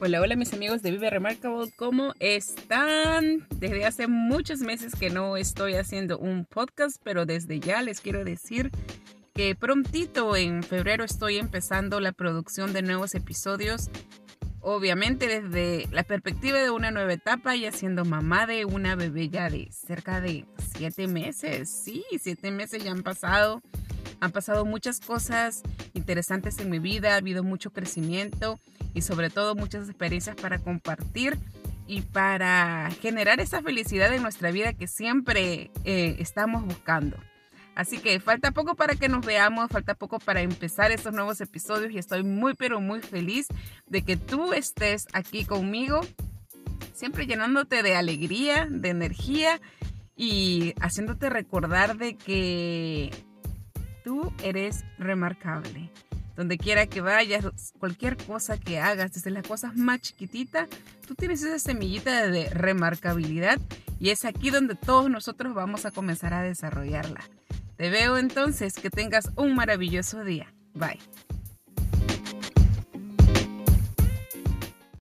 Hola, hola mis amigos de Vive Remarkable, ¿cómo están? Desde hace muchos meses que no estoy haciendo un podcast, pero desde ya les quiero decir que prontito en febrero estoy empezando la producción de nuevos episodios. Obviamente desde la perspectiva de una nueva etapa, y siendo mamá de una bebé ya de cerca de siete meses. Sí, siete meses ya han pasado. Han pasado muchas cosas interesantes en mi vida, ha habido mucho crecimiento y sobre todo muchas experiencias para compartir y para generar esa felicidad en nuestra vida que siempre eh, estamos buscando. Así que falta poco para que nos veamos, falta poco para empezar estos nuevos episodios y estoy muy pero muy feliz de que tú estés aquí conmigo, siempre llenándote de alegría, de energía y haciéndote recordar de que tú eres remarcable. Donde quiera que vayas, cualquier cosa que hagas, desde las cosas más chiquititas, tú tienes esa semillita de remarcabilidad y es aquí donde todos nosotros vamos a comenzar a desarrollarla. Te veo entonces, que tengas un maravilloso día. Bye.